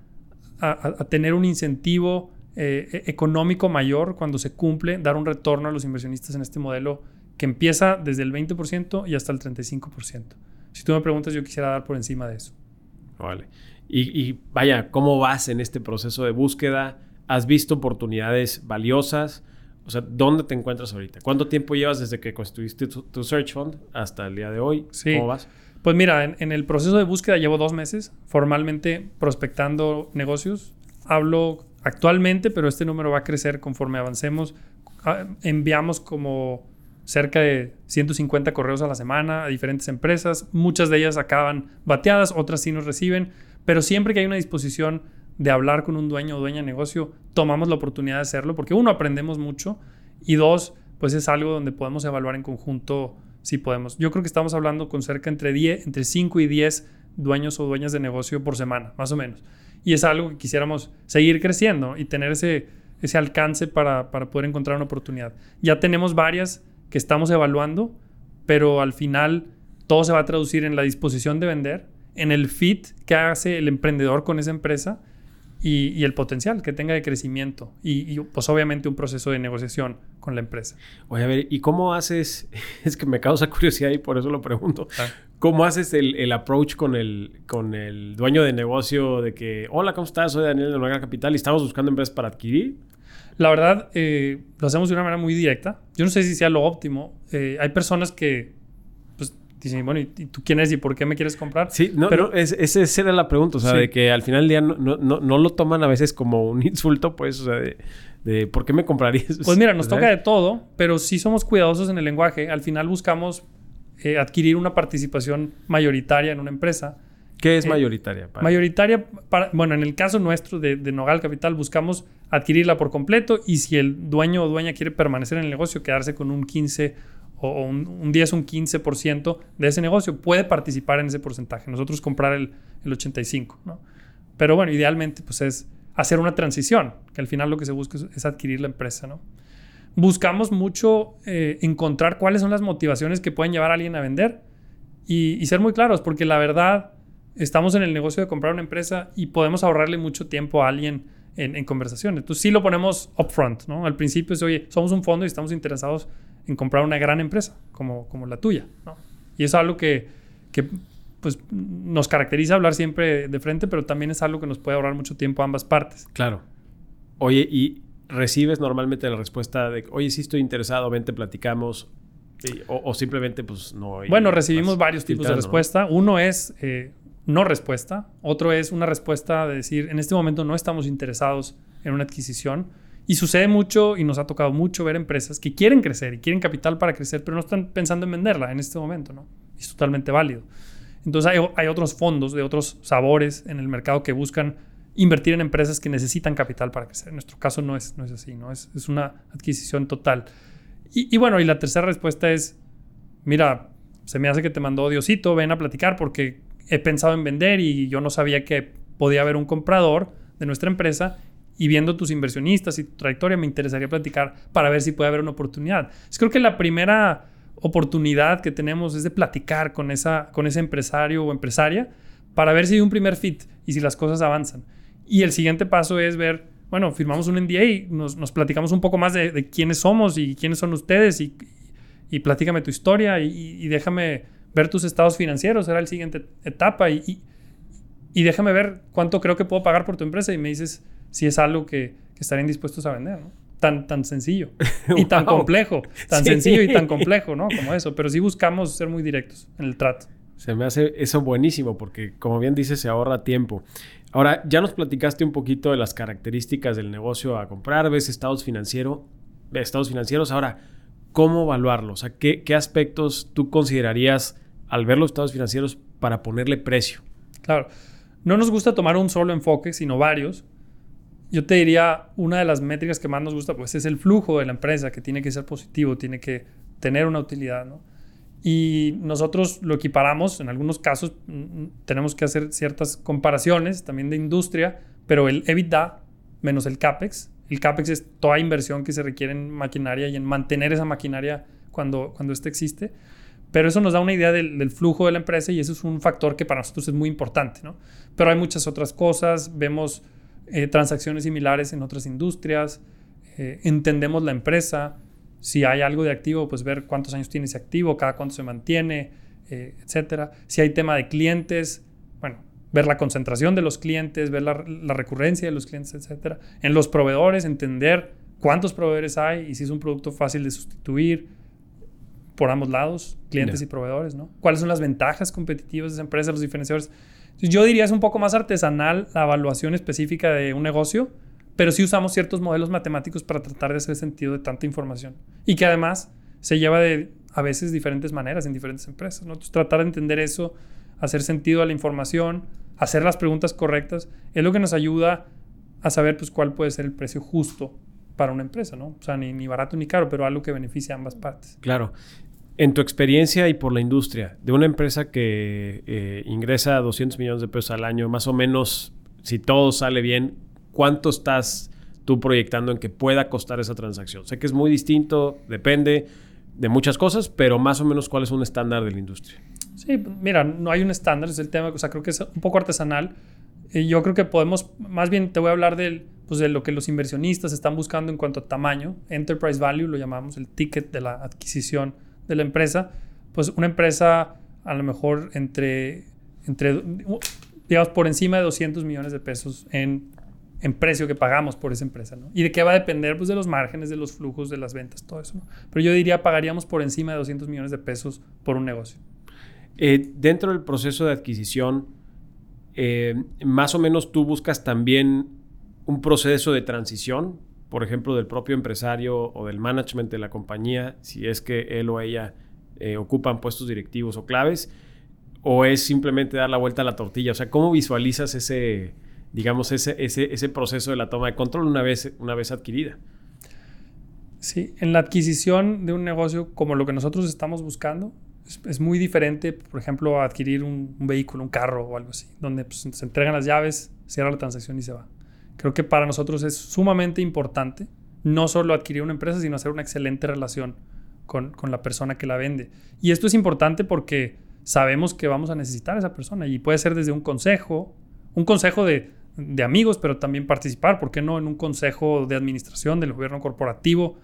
a tener un incentivo eh, e-, económico mayor cuando se cumple dar un retorno a los inversionistas en este modelo que empieza desde el 20% y hasta el 35%. Si tú me preguntas, yo quisiera dar por encima de eso. Vale. Y, vaya, ¿cómo vas en este proceso de búsqueda? ¿Has visto oportunidades valiosas? O sea, ¿dónde te encuentras ahorita? ¿Cuánto tiempo llevas desde que constituiste tu, Search Fund hasta el día de hoy? ¿Cómo vas? Pues mira, en, el proceso de búsqueda llevo dos meses formalmente prospectando negocios. Hablo actualmente, pero este número va a crecer conforme avancemos. Ah, enviamos como cerca de 150 correos a la semana a diferentes empresas. Muchas de ellas acaban bateadas, otras sí nos reciben, pero siempre que hay una disposición de hablar con un dueño o dueña de negocio, tomamos la oportunidad de hacerlo porque uno, aprendemos mucho y dos, pues es algo donde podemos evaluar en conjunto si podemos. Yo creo que estamos hablando con cerca entre 10, entre 5 y 10 dueños o dueñas de negocio por semana, más o menos. Y es algo que quisiéramos seguir creciendo y tener ese, ese alcance para, para poder encontrar una oportunidad. Ya tenemos varias que estamos evaluando, pero al final todo se va a traducir en la disposición de vender, en el fit que hace el emprendedor con esa empresa y, el potencial que tenga de crecimiento y, pues obviamente un proceso de negociación con la empresa. Oye, a ver, ¿y cómo haces? (laughs) Es que me causa curiosidad y por eso lo pregunto. Ah. ¿Cómo haces el, approach con el, con el dueño de negocio de que, hola, ¿cómo estás? Soy Daniel de Nueva Capital y estamos buscando empresas para adquirir? La verdad, eh, lo hacemos de una manera muy directa. Yo no sé si sea lo óptimo. Eh, hay personas que dicen, bueno, ¿y, tú quién eres y por qué me quieres comprar? Sí, no, pero esa era la pregunta, o sea, de que al final del día no, no, no, lo toman a veces como un (laughs) insulto, pues, o sea, de, de ¿por qué me comprarías? Pues mira, nos (laughs) toca de todo, pero sí somos cuidadosos en el lenguaje. Al final buscamos eh, adquirir una participación mayoritaria en una empresa. ¿Qué es eh, mayoritaria? Mayoritaria, para, bueno, en el caso nuestro de, de, Nogal Capital buscamos adquirirla por completo y si el dueño o dueña quiere permanecer en el negocio, quedarse con un 15 o un, un 10, un 15% de ese negocio, puede participar en ese porcentaje. Nosotros comprar el, el 85%, ¿no? Pero bueno, idealmente pues es hacer una transición, que al final lo que se busca es, adquirir la empresa, ¿no? Buscamos mucho eh, encontrar cuáles son las motivaciones que pueden llevar a alguien a vender y, ser muy claros, porque la verdad estamos en el negocio de comprar una empresa y podemos ahorrarle mucho tiempo a alguien en, en conversaciones. Entonces sí lo ponemos upfront, ¿no? Al principio es, oye, somos un fondo y estamos interesados en comprar una gran empresa como, como la tuya. ¿no? Y es algo que, que pues, nos caracteriza hablar siempre de frente, pero también es algo que nos puede ahorrar mucho tiempo a ambas partes. Claro. Oye, y recibes normalmente la respuesta de, oye, sí estoy interesado, vente, platicamos. o, simplemente, pues no. Bueno, recibimos varios tipos de respuesta. Uno es eh, no respuesta. Otro es una respuesta de decir, en este momento no estamos interesados en una adquisición y sucede mucho y nos ha tocado mucho ver empresas que quieren crecer y quieren capital para crecer, pero no están pensando en venderla en este momento, ¿no? Es totalmente válido. Entonces hay, otros fondos de otros sabores en el mercado que buscan invertir en empresas que necesitan capital para crecer. En nuestro caso no es, no es así, ¿no? Es, es una adquisición total. Y, y, bueno, y la tercera respuesta es, mira, se me hace que te mandó Diosito, ven a platicar porque he pensado en vender y yo no sabía que podía haber un comprador de nuestra empresa y viendo tus inversionistas y tu trayectoria, me interesaría platicar para ver si puede haber una oportunidad. Es creo que la primera oportunidad que tenemos es de platicar con, esa, con ese empresario o empresaria para ver si hay un primer fit y si las cosas avanzan. Y el siguiente paso es ver, bueno, firmamos un NDA, nos, nos platicamos un poco más de, quiénes somos y quiénes son ustedes y, y platícame tu historia y, y, déjame ver tus estados financieros, era la siguiente etapa y, y, déjame ver cuánto creo que puedo pagar por tu empresa y me dices, si es algo que, estarían dispuestos a vender, ¿no? Tan, tan sencillo (laughs) y tan complejo, tan sencillo y tan complejo, ¿no? Como eso, pero sí buscamos ser muy directos en el trato. Se me hace eso buenísimo porque, como bien dice, se ahorra tiempo. Ahora, ya nos platicaste un poquito de las características del negocio a comprar, ves estados, financiero, estados financieros. Ahora, ¿cómo evaluarlos? O sea, ¿qué, ¿qué aspectos tú considerarías al ver los estados financieros para ponerle precio? Claro. No nos gusta tomar un solo enfoque, sino varios. Yo te diría, una de las métricas que más nos gusta, pues es el flujo de la empresa, que tiene que ser positivo, tiene que tener una utilidad, ¿no? Y nosotros lo equiparamos, en algunos casos mm, mm, tenemos que hacer ciertas comparaciones también de industria, pero el EBITDA menos el CAPEX, el CAPEX es toda inversión que se requiere en maquinaria y en mantener esa maquinaria cuando, cuando ésta existe. Pero eso nos da una idea del, flujo de la empresa y eso es un factor que para nosotros es muy importante, ¿no? Pero hay muchas otras cosas, vemos eh, transacciones similares en otras industrias, eh, entendemos la empresa, si hay algo de activo, pues ver cuántos años tiene ese activo, cada cuánto se mantiene, eh, etcétera. Si hay tema de clientes, bueno, ver la concentración de los clientes, ver la, recurrencia de los clientes, etcétera. En los proveedores, entender cuántos proveedores hay y si es un producto fácil de sustituir por ambos lados, clientes y proveedores, ¿no? ¿Cuáles son las ventajas competitivas de esa empresa, los diferenciadores? yo diría es un poco más artesanal la evaluación específica de un negocio, pero sí usamos ciertos modelos matemáticos para tratar de hacer sentido de tanta información. Y que además se lleva de a veces diferentes maneras en diferentes empresas. ¿no? Entonces, tratar de entender eso, hacer sentido a la información, hacer las preguntas correctas, es lo que nos ayuda a saber pues, cuál puede ser el precio justo para una empresa, ¿no? O sea, ni, barato ni caro, pero algo que beneficie a ambas partes. Claro. En tu experiencia y por la industria, de una empresa que eh, ingresa 200 millones de pesos al año, más o menos, si todo sale bien, ¿cuánto estás tú proyectando en que pueda costar esa transacción? Sé que es muy distinto, depende de muchas cosas, pero más o menos cuál es un estándar de la industria. Sí, mira, no hay un estándar, es el tema, o sea, creo que es un poco artesanal. Yo creo que podemos, más bien te voy a hablar del, pues de lo que los inversionistas están buscando en cuanto a tamaño, enterprise value, lo llamamos el ticket de la adquisición de la empresa. Pues una empresa a lo mejor entre, entre digamos, por encima de 200 millones de pesos en en precio que pagamos por esa empresa, ¿no? ¿Y de qué va a depender? Pues de los márgenes, de los flujos, de las ventas, todo eso. Pero yo diría pagaríamos por encima de 200 millones de pesos por un negocio. Eh, dentro del proceso de adquisición, eh, más o menos tú buscas también un proceso de transición, por ejemplo, del propio empresario o del management de la compañía, si es que él o ella eh, ocupan puestos directivos o claves, o es simplemente dar la vuelta a la tortilla. O sea, ¿cómo visualizas ese digamos, ese, ese, ese proceso de la toma de control una vez, una vez adquirida. Sí, en la adquisición de un negocio como lo que nosotros estamos buscando, es, muy diferente, por ejemplo, a adquirir un, vehículo, un carro o algo así, donde pues, se entregan las llaves, cierra la transacción y se va. Creo que para nosotros es sumamente importante no solo adquirir una empresa, sino hacer una excelente relación con, con la persona que la vende. Y esto es importante porque sabemos que vamos a necesitar a esa persona y puede ser desde un consejo, un consejo de de amigos, pero también participar, ¿por qué no? En un consejo de administración del gobierno corporativo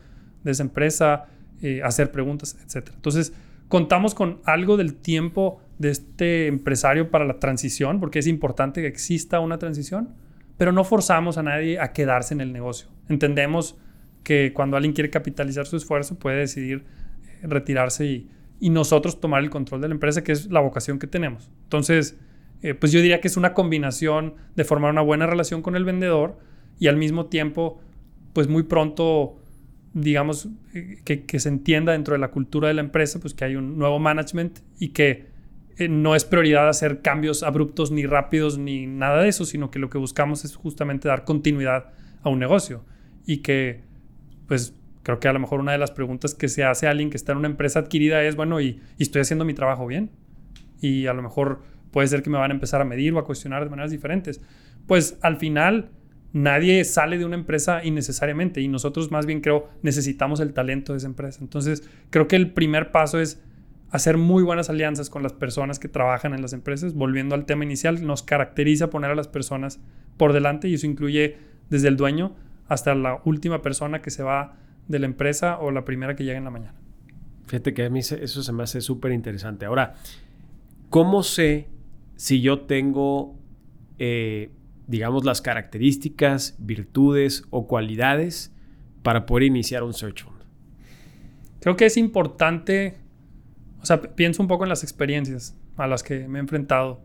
de esa empresa, eh, hacer preguntas, etc. Entonces, contamos con algo del tiempo de este empresario para la transición, porque es importante que exista una transición, pero no forzamos a nadie a quedarse en el negocio. Entendemos que cuando alguien quiere capitalizar su esfuerzo puede decidir eh, retirarse y, y nosotros tomar el control de la empresa, que es la vocación que tenemos. Entonces, eh, pues yo diría que es una combinación de formar una buena relación con el vendedor y al mismo tiempo, pues muy pronto, digamos, eh, que, se entienda dentro de la cultura de la empresa, pues que hay un nuevo management y que eh, no es prioridad hacer cambios abruptos ni rápidos ni nada de eso, sino que lo que buscamos es justamente dar continuidad a un negocio y que, pues creo que a lo mejor una de las preguntas que se hace a alguien que está en una empresa adquirida es, bueno, ¿y, y estoy haciendo mi trabajo bien? Y a lo mejor puede ser que me van a empezar a medir o a cuestionar de maneras diferentes. Pues al final nadie sale de una empresa innecesariamente y nosotros más bien creo necesitamos el talento de esa empresa. Entonces creo que el primer paso es hacer muy buenas alianzas con las personas que trabajan en las empresas. Volviendo al tema inicial, nos caracteriza poner a las personas por delante y eso incluye desde el dueño hasta la última persona que se va de la empresa o la primera que llega en la mañana. Fíjate que a mí eso se me hace súper interesante. Ahora, ¿cómo sé si yo tengo, eh, digamos, las características, virtudes o cualidades para poder iniciar un search fund? Creo que es importante, o sea, pienso un poco en las experiencias. a las que me he enfrentado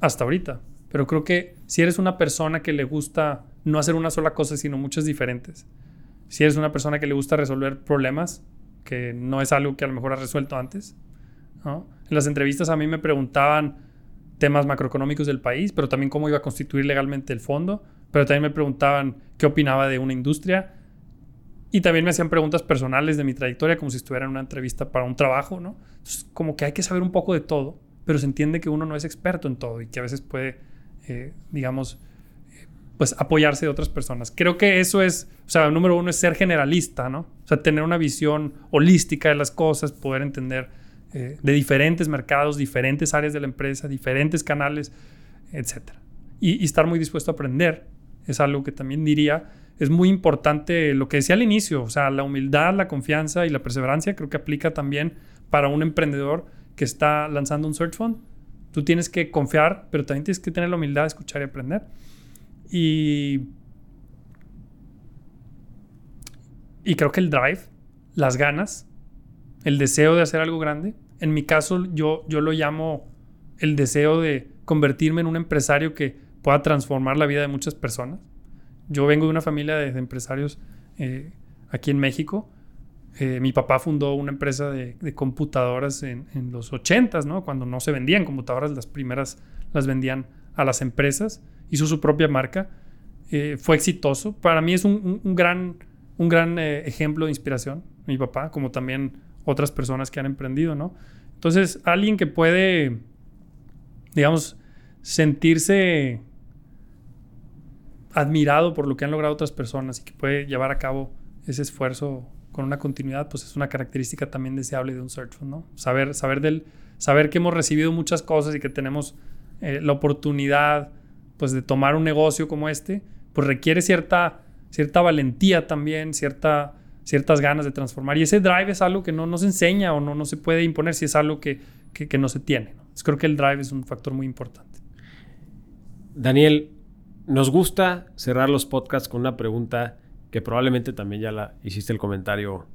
hasta ahorita. Pero creo que si eres una persona que le gusta no hacer una sola cosa, sino muchas diferentes, si eres una persona que le gusta resolver problemas, que no es algo que a lo mejor has resuelto antes, En las entrevistas a mí me preguntaban temas macroeconómicos del país, pero también cómo iba a constituir legalmente el fondo, pero también me preguntaban qué opinaba de una industria y también me hacían preguntas personales de mi trayectoria, como si estuviera en una entrevista para un trabajo, ¿no? como que hay que saber un poco de todo, pero se entiende que uno no es experto en todo y que a veces puede, eh, digamos, eh, pues apoyarse de otras personas. Creo que eso es, o sea, número uno es ser generalista, ¿no? O sea, tener una visión holística de las cosas, poder entender eh, de diferentes mercados, diferentes áreas de la empresa, diferentes canales, etc. Y, estar muy dispuesto a aprender es algo que también diría es muy importante lo que decía al inicio, o sea, la humildad, la confianza y la perseverancia creo que aplica también para un emprendedor que está lanzando un search fund. Tú tienes que confiar, pero también tienes que tener la humildad de escuchar y aprender. Y, y creo que el drive, las ganas, el deseo de hacer algo grande, en mi caso yo, yo lo llamo el deseo de convertirme en un empresario que pueda transformar la vida de muchas personas yo vengo de una familia de, empresarios eh, aquí en México. Eh, mi papá fundó una empresa de, computadoras en, los 80 ¿no? Cuando no se vendían computadoras, las primeras las vendían a las empresas. Hizo su propia marca. Eh, fue exitoso. Para mí es un, gran, un gran ejemplo de inspiración, mi papá, como también otras personas que han emprendido, ¿no? Entonces, alguien que puede, digamos, sentirse admirado por lo que han logrado otras personas y que puede llevar a cabo ese esfuerzo con una continuidad, pues es una característica también deseable de un search fund, ¿no? Saber, saber, del, saber que hemos recibido muchas cosas y que tenemos eh, la oportunidad, pues, de tomar un negocio como este, pues requiere cierta, cierta valentía también, cierta, ciertas ganas de transformar. Y ese drive es algo que no, no se enseña o no, no se puede imponer si es algo que, que, no se tiene. ¿no? creo que el drive es un factor muy importante. Daniel, nos gusta cerrar los podcasts con una pregunta que probablemente también ya la hiciste el comentario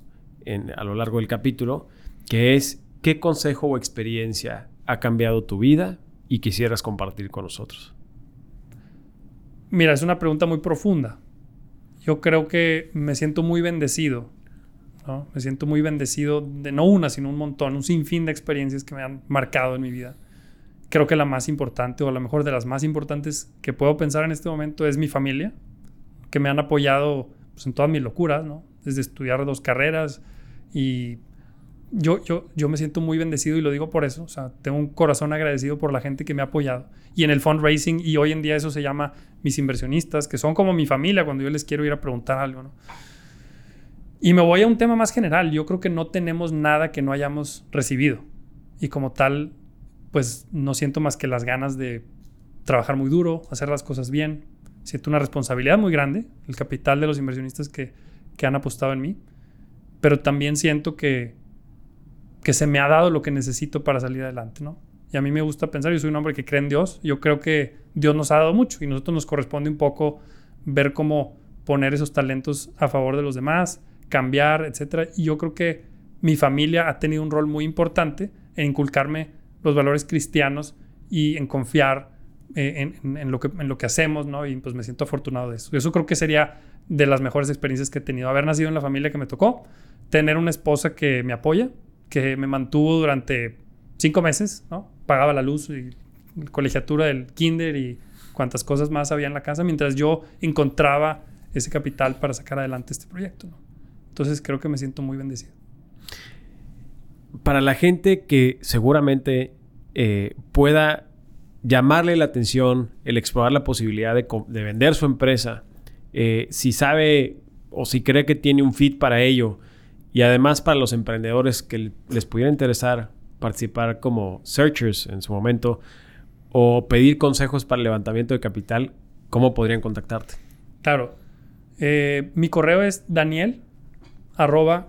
a lo largo del capítulo, que es ¿qué consejo o experiencia ha cambiado tu vida y quisieras compartir con nosotros? Mira, es una pregunta muy profunda. Yo creo que me siento muy bendecido. Me siento muy bendecido de no una, sino un montón, un sinfín de experiencias que me han marcado en mi vida creo que la más importante o a lo mejor de las más importantes que puedo pensar en este momento es mi familia, que me han apoyado pues, en todas mis locuras, ¿no? Desde estudiar dos carreras y yo, yo, yo me siento muy bendecido y lo digo por eso, o sea, tengo un corazón agradecido por la gente que me ha apoyado. Y en el fundraising y hoy en día eso se llama mis inversionistas, que son como mi familia cuando yo les quiero ir a preguntar algo, ¿no? Y me voy a un tema más general, yo creo que no tenemos nada que no hayamos recibido. Y como tal pues no siento más que las ganas de trabajar muy duro, hacer las cosas bien. Siento una responsabilidad muy grande, el capital de los inversionistas que, han apostado en mí, pero también siento que, que se me ha dado lo que necesito para salir adelante, ¿no? Y a mí me gusta pensar, yo soy un hombre que cree en Dios, yo creo que Dios nos ha dado mucho y nosotros nos corresponde un poco ver cómo poner esos talentos a favor de los demás, cambiar, etc. Y yo creo que mi familia ha tenido un rol muy importante en inculcarme los valores cristianos y en confiar eh, en, lo que, en lo que hacemos, ¿no? Y pues me siento afortunado de eso. Eso creo que sería de las mejores experiencias que he tenido. Haber nacido en la familia que me tocó, tener una esposa que me apoya, que me mantuvo durante cinco meses. Pagaba la luz y la colegiatura del kinder y cuantas cosas más había en la casa, mientras yo encontraba ese capital para sacar adelante este proyecto. Entonces creo que me siento muy bendecido para la gente que seguramente eh, pueda llamarle la atención el explorar la posibilidad de, vender su empresa, eh, si sabe o si cree que tiene un fit para ello, y además para los emprendedores que les pudiera interesar participar como searchers en su momento o pedir consejos para el levantamiento de capital, ¿cómo podrían contactarte? Claro. Eh, mi correo es daniel arroba.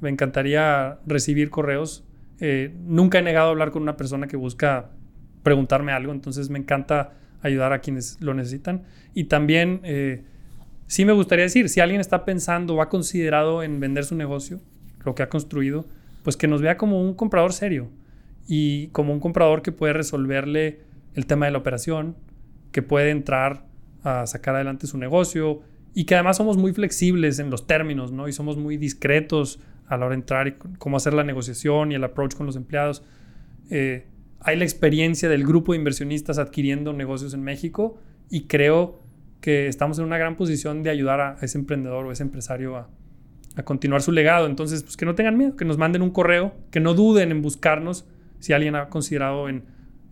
Me encantaría recibir correos. Eh, nunca he negado hablar con una persona que busca preguntarme algo, entonces me encanta ayudar a quienes lo necesitan. Y también, eh, sí me gustaría decir, si alguien está pensando o ha considerado en vender su negocio, lo que ha construido, pues que nos vea como un comprador serio. y como un comprador que puede resolverle el tema de la operación, que puede entrar a sacar adelante su negocio y que además somos muy flexibles en los términos, ¿no? Y somos muy discretos a la hora de entrar y cómo hacer la negociación y el approach con los empleados. Eh, hay la experiencia del grupo de inversionistas adquiriendo negocios en México y creo que estamos en una gran posición de ayudar a ese emprendedor o ese empresario a, a continuar su legado. Entonces, pues que no tengan miedo, que nos manden un correo, que no duden en buscarnos si alguien ha considerado en,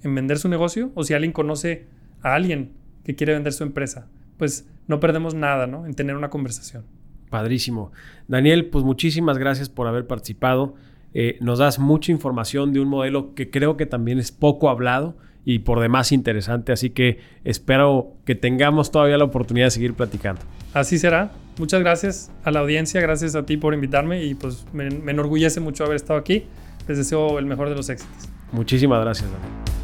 en vender su negocio o si alguien conoce a alguien que quiere vender su empresa. Pues no perdemos nada, ¿no? En tener una conversación. Padrísimo. Daniel, pues muchísimas gracias por haber participado. Eh, nos das mucha información de un modelo que creo que también es poco hablado y por demás interesante, así que espero que tengamos todavía la oportunidad de seguir platicando. Así será. Muchas gracias a la audiencia, gracias a ti por invitarme y pues me, me enorgullece mucho haber estado aquí. Les deseo el mejor de los éxitos. Muchísimas gracias, Daniel.